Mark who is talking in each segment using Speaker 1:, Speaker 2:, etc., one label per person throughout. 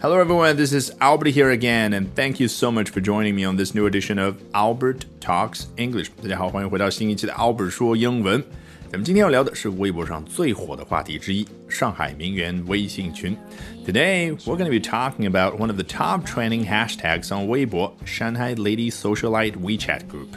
Speaker 1: Hello, everyone. This is Albert here again, and thank you so much for joining me on this new edition of Albert Talks English. 大家好，欢迎回到新一期的 Albert 说英文。咱们今天要聊的是微博上最火的话题之一——上海名媛微信群。Today, we're going to be talking about one of the top trending hashtags on Weibo, Shanghai Lady Socialite WeChat Group.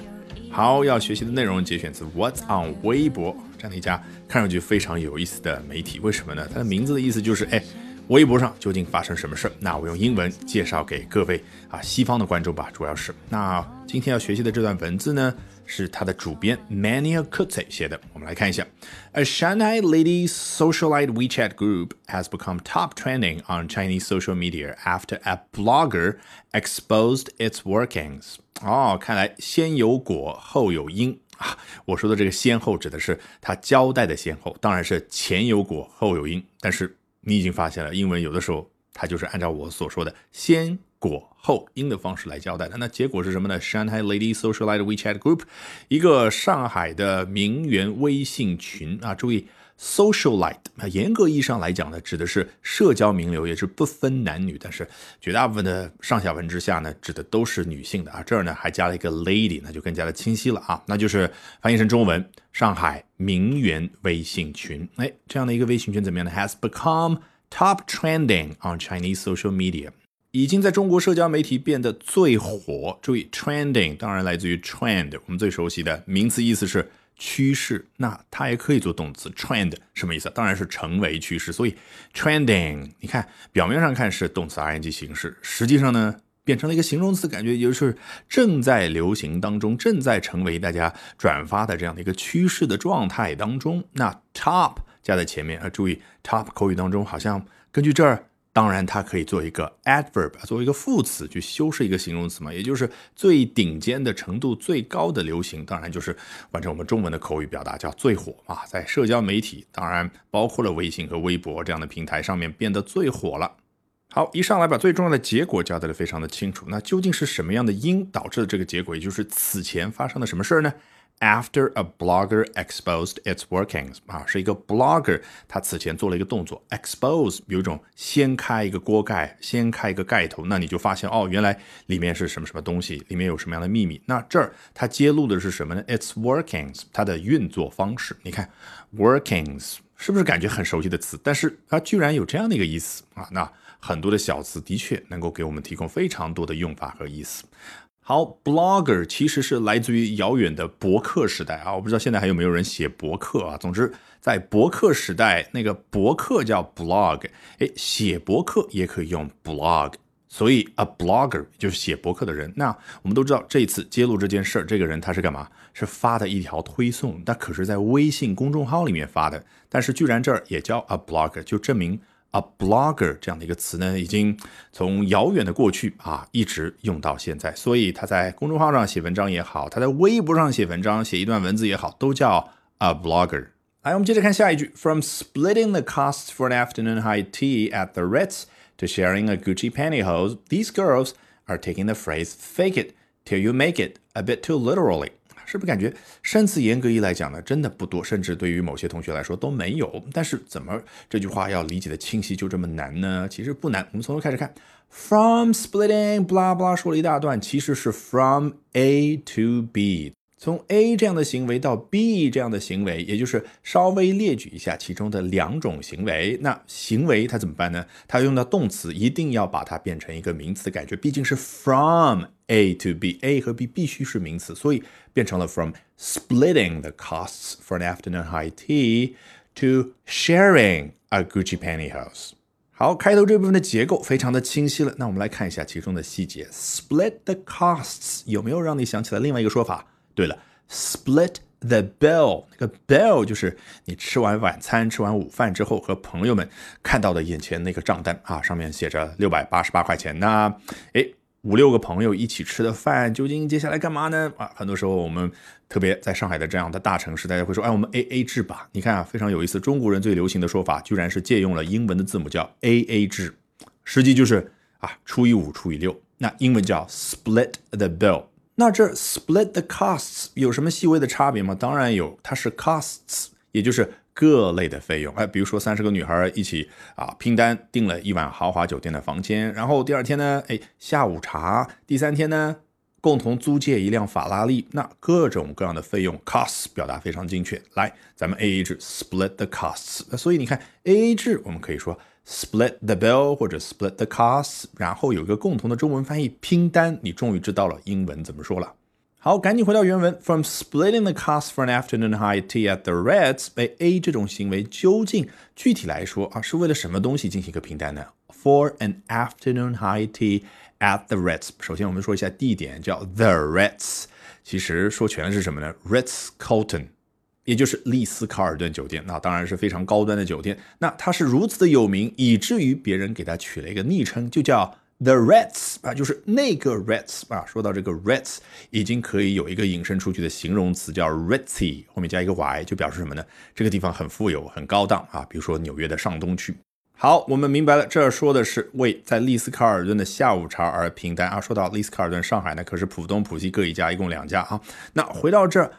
Speaker 1: 好，要学习的内容节选自 What's on 微博这样的一家看上去非常有意思的媒体。为什么呢？它的名字的意思就是，哎。 微博上究竟发生什么事儿？那我用英文介绍给各位啊，西方的观众吧，主要是。那今天要学习的这段文字呢，是它的主编 Mania Kutze 写的。我们来看一下：A Shanghai lady socialite WeChat group has become top trending on Chinese social media after a blogger exposed its workings。哦，看来先有果后有因啊。我说的这个先后指的是他交代的先后，当然是前有果后有因，但是。你已经发现了，英文有的时候它就是按照我所说的先果后因的方式来交代的。那结果是什么呢？Shanghai Lady Socialite WeChat Group，一个上海的名媛微信群啊。注意，socialite 啊，严格意义上来讲呢，指的是社交名流，也是不分男女。但是绝大部分的上下文之下呢，指的都是女性的啊。这儿呢还加了一个 lady，那就更加的清晰了啊。那就是翻译成中文。上海名媛微信群，哎，这样的一个微信群怎么样呢？Has become top trending on Chinese social media，已经在中国社交媒体变得最火。注意，trending 当然来自于 trend，我们最熟悉的名词意思是趋势，那它也可以做动词。trend 什么意思？当然是成为趋势。所以 trending，你看表面上看是动词 ing 形式，实际上呢？变成了一个形容词，感觉也就是正在流行当中，正在成为大家转发的这样的一个趋势的状态当中。那 top 加在前面啊，注意 top 口语当中好像根据这儿，当然它可以做一个 adverb，作为一个副词去修饰一个形容词嘛，也就是最顶尖的程度、最高的流行，当然就是完成我们中文的口语表达叫最火啊，在社交媒体，当然包括了微信和微博这样的平台上面变得最火了。好，一上来把最重要的结果交代的非常的清楚。那究竟是什么样的因导致了这个结果？也就是此前发生了什么事儿呢？After a blogger exposed its workings，啊，是一个 blogger，他此前做了一个动作，expose，有一种掀开一个锅盖，掀开一个盖头，那你就发现哦，原来里面是什么什么东西，里面有什么样的秘密。那这儿他揭露的是什么呢？Its workings，它的运作方式。你看，workings 是不是感觉很熟悉的词？但是它居然有这样的一个意思啊？那很多的小词的确能够给我们提供非常多的用法和意思。好，blogger 其实是来自于遥远的博客时代啊，我不知道现在还有没有人写博客啊。总之，在博客时代，那个博客叫 blog，哎，写博客也可以用 blog，所以 a blogger 就是写博客的人。那我们都知道，这次揭露这件事儿，这个人他是干嘛？是发的一条推送，那可是在微信公众号里面发的，但是居然这儿也叫 a blogger，就证明。A blogger 这样的一个词呢，已经从遥远的过去啊，一直用到现在。所以他在公众号上写文章也好，他在微博上写文章、写一段文字也好，都叫 a blogger。来，我们接着看下一句：From splitting the costs for an afternoon high tea at the Ritz to sharing a Gucci pantyhose, these girls are taking the phrase "fake it till you make it" a bit too literally. 是不是感觉生词严格意义来讲呢，真的不多，甚至对于某些同学来说都没有。但是怎么这句话要理解的清晰就这么难呢？其实不难，我们从头开始看。From splitting blah blah 说了一大段，其实是 from A to B。从 A 这样的行为到 B 这样的行为，也就是稍微列举一下其中的两种行为。那行为它怎么办呢？它用到动词，一定要把它变成一个名词，感觉毕竟是 from A to B，A 和 B 必须是名词，所以变成了 from splitting the costs for an afternoon high tea to sharing a Gucci pantyhose。好，开头这部分的结构非常的清晰了。那我们来看一下其中的细节。Split the costs 有没有让你想起来另外一个说法？对了，split the bill，那个 bill 就是你吃完晚餐、吃完午饭之后和朋友们看到的眼前那个账单啊，上面写着六百八十八块钱。呢哎，五六个朋友一起吃的饭，究竟接下来干嘛呢？啊，很多时候我们特别在上海的这样的大城市，大家会说，哎，我们 A A 制吧。你看啊，非常有意思，中国人最流行的说法居然是借用了英文的字母叫 A A 制，实际就是啊除以五除以六。那英文叫 split the bill。那这 split the costs 有什么细微的差别吗？当然有，它是 costs，也就是各类的费用。哎，比如说三十个女孩一起啊拼单订了一晚豪华酒店的房间，然后第二天呢，哎下午茶，第三天呢。共同租借一辆法拉利，那各种各样的费用 costs 表达非常精确。来，咱们 A A 制 split the costs。所以你看 A A 制，我们可以说 split the bill 或者 split the costs，然后有一个共同的中文翻译拼单，你终于知道了英文怎么说了。好，赶紧回到原文，from splitting the cost for an afternoon high tea at the Reds，被 A 这种行为究竟具体来说啊是为了什么东西进行一个拼单呢？For an afternoon high tea。At the Ritz，首先我们说一下地点，叫 The Ritz。其实说全了是什么呢？Ritz Carlton，也就是丽思卡尔顿酒店。那当然是非常高端的酒店。那它是如此的有名，以至于别人给它取了一个昵称，就叫 The Ritz 啊，就是那个 Ritz 啊。说到这个 Ritz，已经可以有一个引申出去的形容词叫 Ritzy，后面加一个 y，就表示什么呢？这个地方很富有、很高档啊。比如说纽约的上东区。好，我们明白了，这儿说的是为在丽思卡尔顿的下午茶而拼单啊。说到丽思卡尔顿，上海呢可是浦东、浦西各一家，一共两家啊。那回到这儿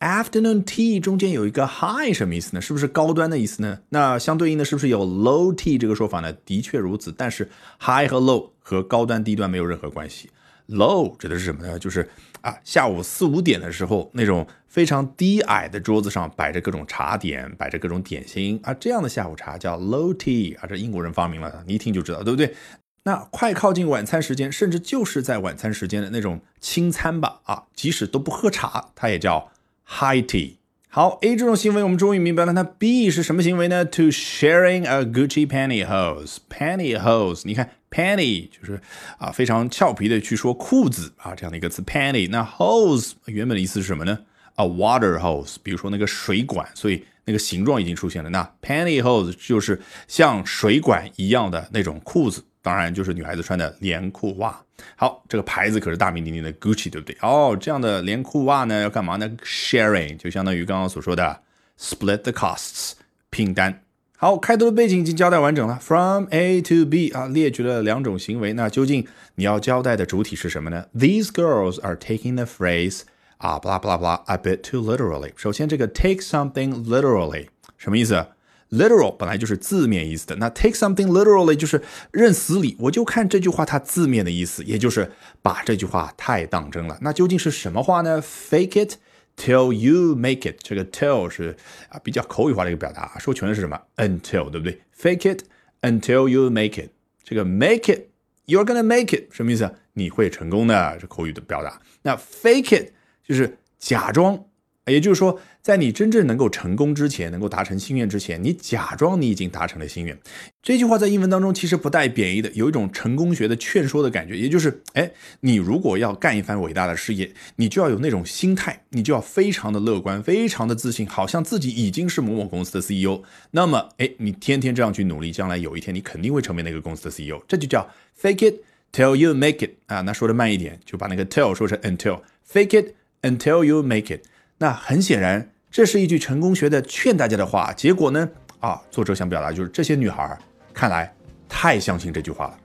Speaker 1: ，afternoon tea 中间有一个 high 什么意思呢？是不是高端的意思呢？那相对应的是不是有 low tea 这个说法呢？的确如此，但是 high 和 low 和高端低端没有任何关系。Low 指的是什么呢？就是啊，下午四五点的时候，那种非常低矮的桌子上摆着各种茶点，摆着各种点心啊，这样的下午茶叫 low tea 啊，这英国人发明了，你一听就知道，对不对？那快靠近晚餐时间，甚至就是在晚餐时间的那种轻餐吧，啊，即使都不喝茶，它也叫 high tea。好，A 这种行为我们终于明白了，那 B 是什么行为呢？To sharing a Gucci pantyhose，pantyhose，你看。Panty 就是啊，非常俏皮的去说裤子啊，这样的一个词。Panty 那 hose 原本的意思是什么呢？A water hose，比如说那个水管，所以那个形状已经出现了。那 Panty hose 就是像水管一样的那种裤子，当然就是女孩子穿的连裤袜。好，这个牌子可是大名鼎鼎的 Gucci，对不对？哦，这样的连裤袜呢要干嘛呢？Sharing 就相当于刚刚所说的 split the costs，拼单。好，开头的背景已经交代完整了，from A to B 啊，列举了两种行为。那究竟你要交代的主体是什么呢？These girls are taking the phrase 啊，blah blah blah a bit too literally。首先，这个 take something literally 什么意思？literal 本来就是字面意思的，那 take something literally 就是认死理，我就看这句话它字面的意思，也就是把这句话太当真了。那究竟是什么话呢？Fake it。Till you make it，这个 till 是啊比较口语化的一个表达，说全的是什么？Until，对不对？Fake it until you make it，这个 make it，you're gonna make it，什么意思？你会成功的，是口语的表达。那 fake it 就是假装。也就是说，在你真正能够成功之前，能够达成心愿之前，你假装你已经达成了心愿。这句话在英文当中其实不带贬义的，有一种成功学的劝说的感觉。也就是，哎，你如果要干一番伟大的事业，你就要有那种心态，你就要非常的乐观，非常的自信，好像自己已经是某某公司的 CEO。那么，哎，你天天这样去努力，将来有一天你肯定会成为那个公司的 CEO。这就叫 fake it till you make it 啊。那说的慢一点，就把那个 till 说成 until。fake it until you make it。那很显然，这是一句成功学的劝大家的话。结果呢？啊，作者想表达就是这些女孩看来太相信这句话了。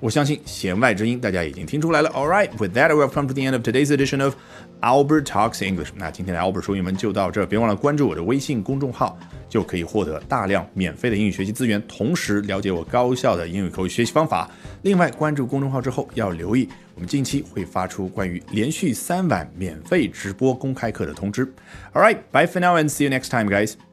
Speaker 1: 我相信弦外之音大家已经听出来了。All right, with that, we've come to the end of today's edition of Albert Talks English。那今天的 Albert 说英文就到这，别忘了关注我的微信公众号，就可以获得大量免费的英语学习资源，同时了解我高效的英语口语学习方法。另外，关注公众号之后要留意。我们近期会发出关于连续三晚免费直播公开课的通知。All right, bye for now and see you next time, guys.